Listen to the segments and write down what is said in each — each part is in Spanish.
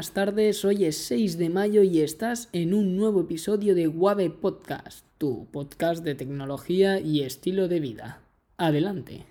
buenas tardes, hoy es 6 de mayo y estás en un nuevo episodio de Wave Podcast, tu podcast de tecnología y estilo de vida. Adelante.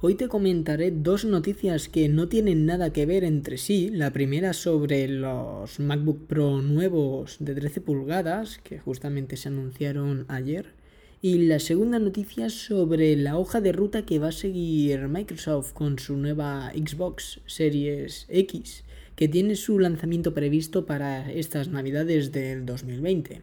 Hoy te comentaré dos noticias que no tienen nada que ver entre sí. La primera sobre los MacBook Pro nuevos de 13 pulgadas, que justamente se anunciaron ayer. Y la segunda noticia sobre la hoja de ruta que va a seguir Microsoft con su nueva Xbox Series X, que tiene su lanzamiento previsto para estas navidades del 2020.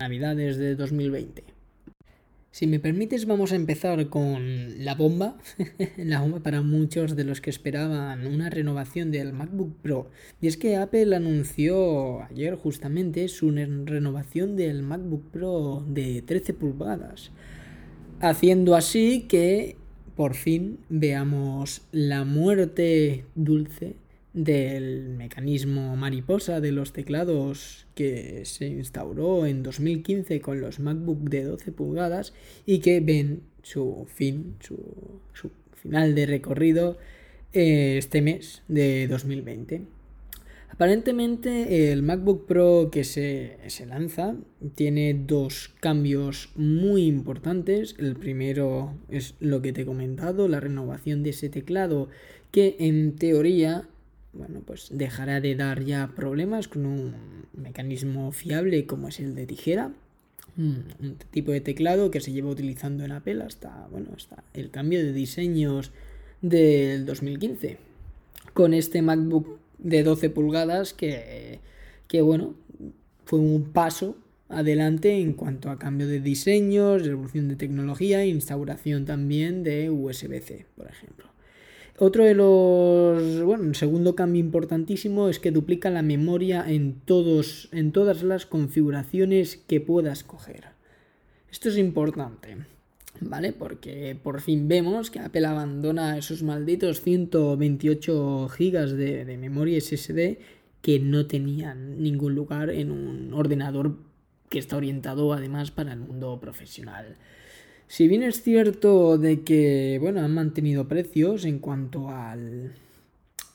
Navidades de 2020. Si me permites, vamos a empezar con la bomba. la bomba para muchos de los que esperaban una renovación del MacBook Pro. Y es que Apple anunció ayer justamente su renovación del MacBook Pro de 13 pulgadas. Haciendo así que por fin veamos la muerte dulce del mecanismo mariposa de los teclados que se instauró en 2015 con los MacBook de 12 pulgadas y que ven su fin, su, final de recorrido eh, este mes de 2020. Aparentemente el MacBook Pro que se, se, lanza tiene dos cambios muy importantes. El primero es lo que te he comentado, la renovación de ese teclado que en teoría bueno, pues dejará de dar ya problemas con un mecanismo fiable como es el de tijera. Un tipo de teclado que se lleva utilizando en Apple hasta, bueno, hasta el cambio de diseños del 2015. Con este MacBook de 12 pulgadas que, que bueno, fue un paso adelante en cuanto a cambio de diseños, evolución de tecnología e instauración también de USB-C, por ejemplo. Otro de los, bueno, el segundo cambio importantísimo es que duplica la memoria en, todos, en todas las configuraciones que puedas coger. Esto es importante, ¿vale? Porque por fin vemos que Apple abandona esos malditos 128 GB de, de memoria SSD que no tenían ningún lugar en un ordenador que está orientado además para el mundo profesional. Si bien es cierto de que, bueno, han mantenido precios en cuanto al,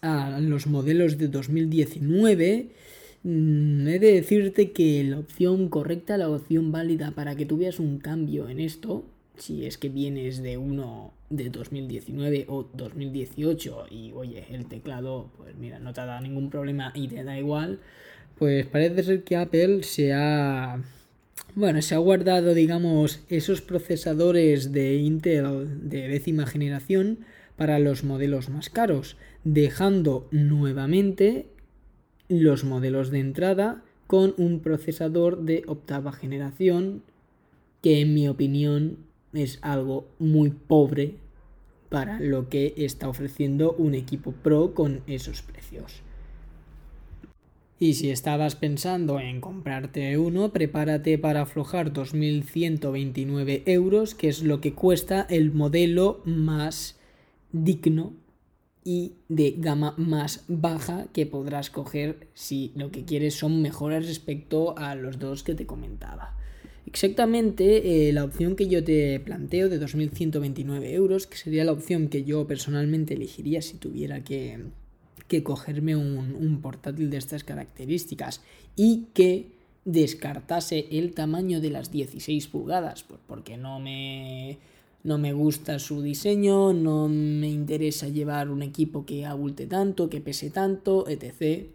a los modelos de 2019, mm, he de decirte que la opción correcta, la opción válida para que tú veas un cambio en esto, si es que vienes de uno de 2019 o 2018 y oye, el teclado, pues mira, no te ha dado ningún problema y te da igual, pues parece ser que Apple se ha bueno, se ha guardado, digamos, esos procesadores de Intel de décima generación para los modelos más caros, dejando nuevamente los modelos de entrada con un procesador de octava generación, que en mi opinión es algo muy pobre para lo que está ofreciendo un equipo Pro con esos precios. Y si estabas pensando en comprarte uno, prepárate para aflojar 2.129 euros, que es lo que cuesta el modelo más digno y de gama más baja que podrás coger si lo que quieres son mejoras respecto a los dos que te comentaba. Exactamente eh, la opción que yo te planteo de 2.129 euros, que sería la opción que yo personalmente elegiría si tuviera que que cogerme un, portátil de estas características y que descartase el tamaño de las 16 pulgadas, pues porque no me, no me gusta su diseño, no me interesa llevar un equipo que abulte tanto, que pese tanto, etc.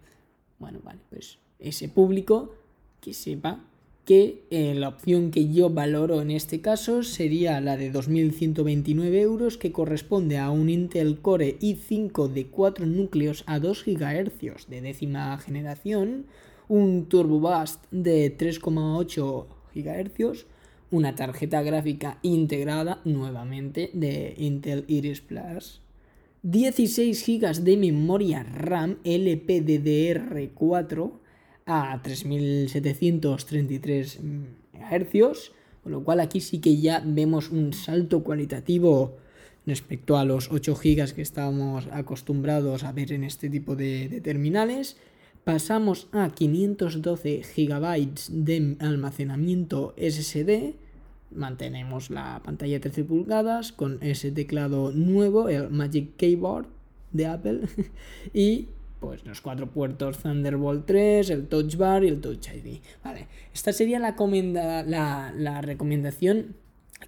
Bueno, vale, pues ese público que sepa que eh, la opción que yo valoro en este caso sería la de 2.129 euros que corresponde a un Intel Core i5 de 4 núcleos a 2 GHz de décima generación, un Turbo Boost de 3,8 GHz, una tarjeta gráfica integrada nuevamente de Intel Iris Plus, 16 GB de memoria RAM LPDDR4, a 3733 MHz, con lo cual aquí sí que ya vemos un salto cualitativo respecto a los 8 GB que estábamos acostumbrados a ver en este tipo de, terminales. Pasamos a 512 GB de almacenamiento SSD. Mantenemos la pantalla 13 pulgadas con ese teclado nuevo, el Magic Keyboard de Apple. y pues los cuatro puertos Thunderbolt 3, el Touch Bar y el Touch ID. Vale, esta sería la, la, la recomendación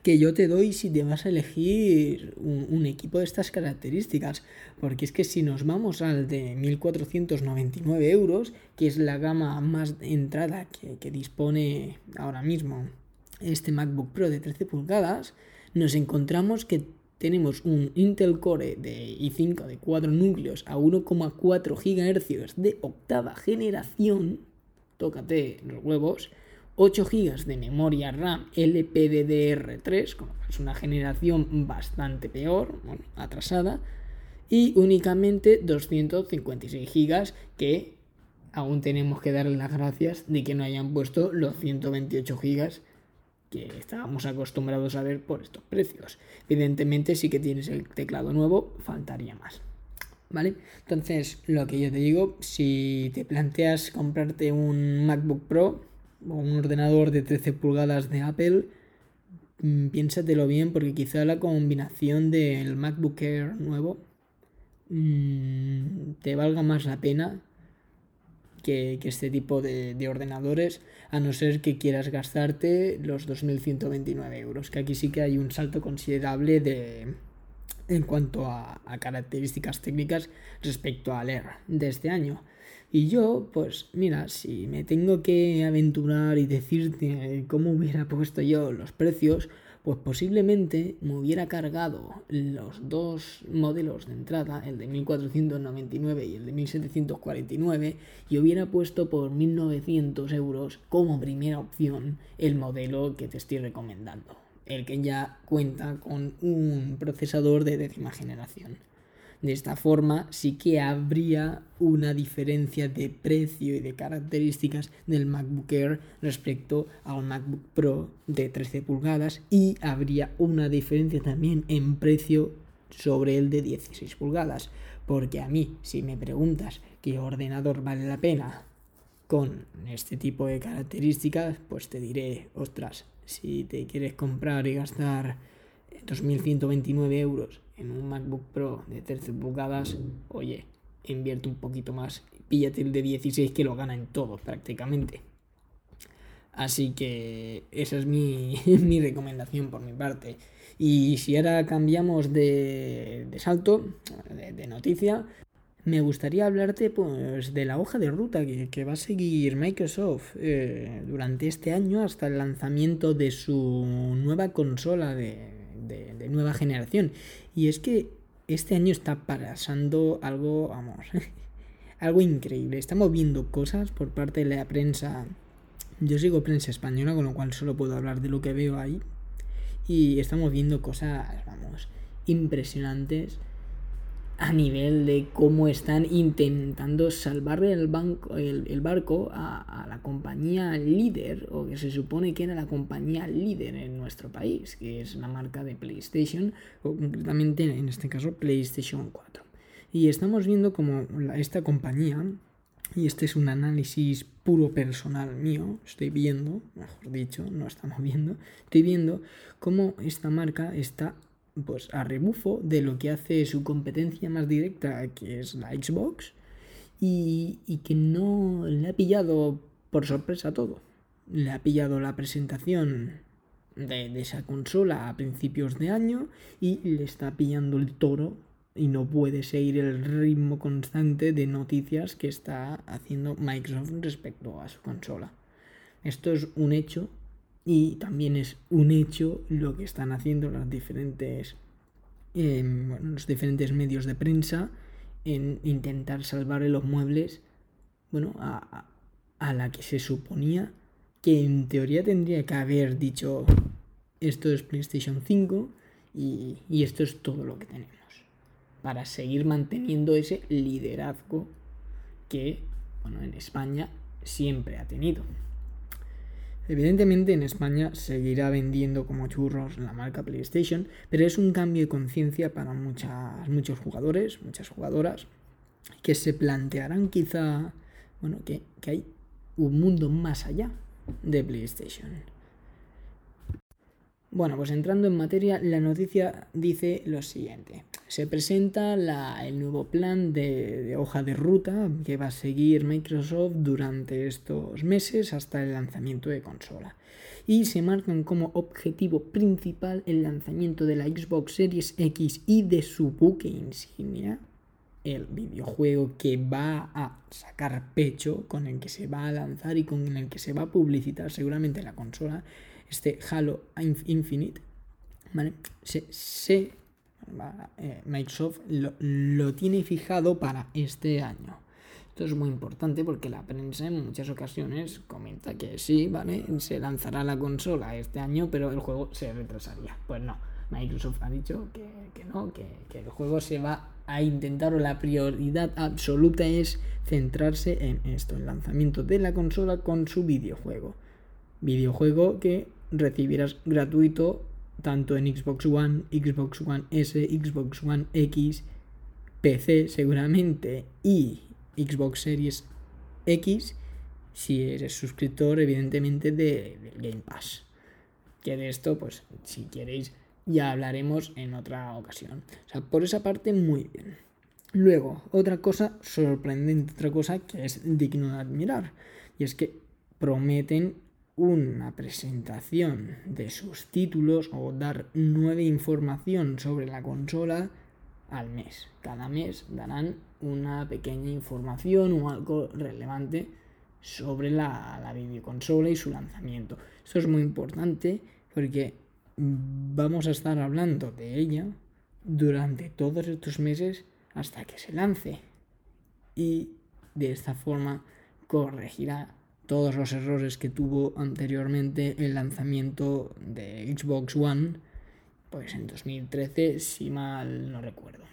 que yo te doy si te vas a elegir un, equipo de estas características. Porque es que si nos vamos al de 1499 euros, que es la gama más entrada que, que dispone ahora mismo este MacBook Pro de 13 pulgadas, nos encontramos que tenemos un Intel Core de i5 de 4 núcleos a 1,4 GHz de octava generación, tócate los huevos, 8 GB de memoria RAM LPDDR3, es una generación bastante peor, bueno, atrasada, y únicamente 256 GB que aún tenemos que darle las gracias de que no hayan puesto los 128 GB que estábamos acostumbrados a ver por estos precios. Evidentemente, si que tienes el teclado nuevo, faltaría más. ¿Vale? Entonces, lo que yo te digo, si te planteas comprarte un MacBook Pro, o un ordenador de 13 pulgadas de Apple, mm, piénsatelo bien porque quizá la combinación del MacBook Air nuevo mm, te valga más la pena que, este tipo de, ordenadores, a no ser que quieras gastarte los 2.129 euros, que aquí sí que hay un salto considerable de, en cuanto a, características técnicas respecto al Air de este año. Y yo, pues mira, si me tengo que aventurar y decirte cómo hubiera puesto yo los precios, pues posiblemente me hubiera cargado los dos modelos de entrada, el de 1499 y el de 1749, y hubiera puesto por 1900 euros como primera opción el modelo que te estoy recomendando, el que ya cuenta con un procesador de décima generación. De esta forma sí que habría una diferencia de precio y de características del MacBook Air respecto al MacBook Pro de 13 pulgadas y habría una diferencia también en precio sobre el de 16 pulgadas. Porque a mí, si me preguntas qué ordenador vale la pena con este tipo de características, pues te diré, ostras, si te quieres comprar y gastar 2.129 euros en un MacBook Pro de 13 pulgadas, oye, invierte un poquito más, píllate el de 16 que lo gana en todo prácticamente. Así que esa es mi, recomendación por mi parte. Y si ahora cambiamos de, salto, de, noticia, me gustaría hablarte pues, de la hoja de ruta que, va a seguir Microsoft eh, durante este año hasta el lanzamiento de su nueva consola de, de, nueva generación. Y es que este año está pasando algo, vamos, algo increíble. Estamos viendo cosas por parte de la prensa. Yo sigo prensa española, con lo cual solo puedo hablar de lo que veo ahí. Y estamos viendo cosas, vamos, impresionantes a nivel de cómo están intentando salvar el, banco, el, barco a, la compañía líder, o que se supone que era la compañía líder en nuestro país, que es la marca de PlayStation, o concretamente en este caso PlayStation 4. Y estamos viendo como esta compañía, y este es un análisis puro personal mío, estoy viendo, mejor dicho, no estamos viendo, estoy viendo cómo esta marca está pues a rebufo de lo que hace su competencia más directa, que es la Xbox, y, que no le ha pillado por sorpresa todo. Le ha pillado la presentación de, de, esa consola a principios de año y le está pillando el toro y no puede seguir el ritmo constante de noticias que está haciendo Microsoft respecto a su consola. Esto es un hecho y también es un hecho lo que están haciendo las diferentes, em, los diferentes medios de prensa en intentar salvar los muebles bueno, a, a la que se suponía que en teoría tendría que haber dicho esto es PlayStation 5 y, y, esto es todo lo que tenemos para seguir manteniendo ese liderazgo que bueno, en España siempre ha tenido. Evidentemente en España seguirá vendiendo como churros la marca PlayStation, pero es un cambio de conciencia para muchas, muchos jugadores, muchas jugadoras, que se plantearán quizá, bueno, que, que hay un mundo más allá de PlayStation. Bueno, pues entrando en materia, la noticia dice lo siguiente. Se presenta el nuevo plan de, hoja de ruta que va a seguir Microsoft durante estos meses hasta el lanzamiento de consola. Y se marcan como objetivo principal el lanzamiento de la Xbox Series X y de su buque insignia, el videojuego que va a sacar pecho, con el que se va a lanzar y con el que se va a publicitar seguramente la consola, este Halo Infinite, ¿vale? Se, eh, Microsoft lo, tiene fijado para este año. Esto es muy importante porque la prensa en muchas ocasiones comenta que sí, ¿vale? Se lanzará la consola este año, pero el juego se retrasaría. Pues no, Microsoft ha dicho que, no, que, que, el juego se va a intentar o la prioridad absoluta es centrarse en esto, el lanzamiento de la consola con su videojuego. Videojuego que recibirás gratuito tanto en Xbox One, Xbox One S, Xbox One X, PC seguramente y Xbox Series X si eres suscriptor evidentemente de, del Game Pass. Que de esto, pues si queréis, ya hablaremos en otra ocasión. O sea, por esa parte, muy bien. Luego, otra cosa sorprendente, otra cosa que es digno de admirar, y es que prometen una presentación de sus títulos o dar nueva información sobre la consola al mes. Cada mes darán una pequeña información o algo relevante sobre la, la videoconsola y su lanzamiento. Esto es muy importante porque vamos a estar hablando de ella durante todos estos meses hasta que se lance. Y de esta forma corregirá todos los errores que tuvo anteriormente el lanzamiento de Xbox One, pues en 2013, si mal no recuerdo.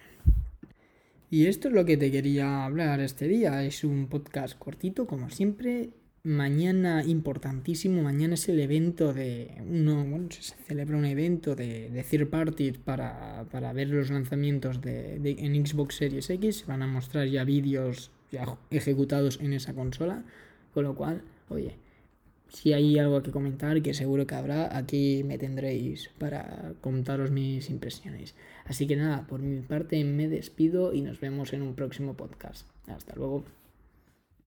Y esto es lo que te quería hablar este día. Es un podcast cortito, como siempre. Mañana importantísimo, mañana es el evento de uno, bueno, se celebra un evento de, de third party para, para, ver los lanzamientos de, de, en Xbox Series X. Van a mostrar ya vídeos ya ejecutados en esa consola con lo cual, oye, si hay algo que comentar, que seguro que habrá, aquí me tendréis para contaros mis impresiones. Así que nada, por mi parte me despido y nos vemos en un próximo podcast. Hasta luego.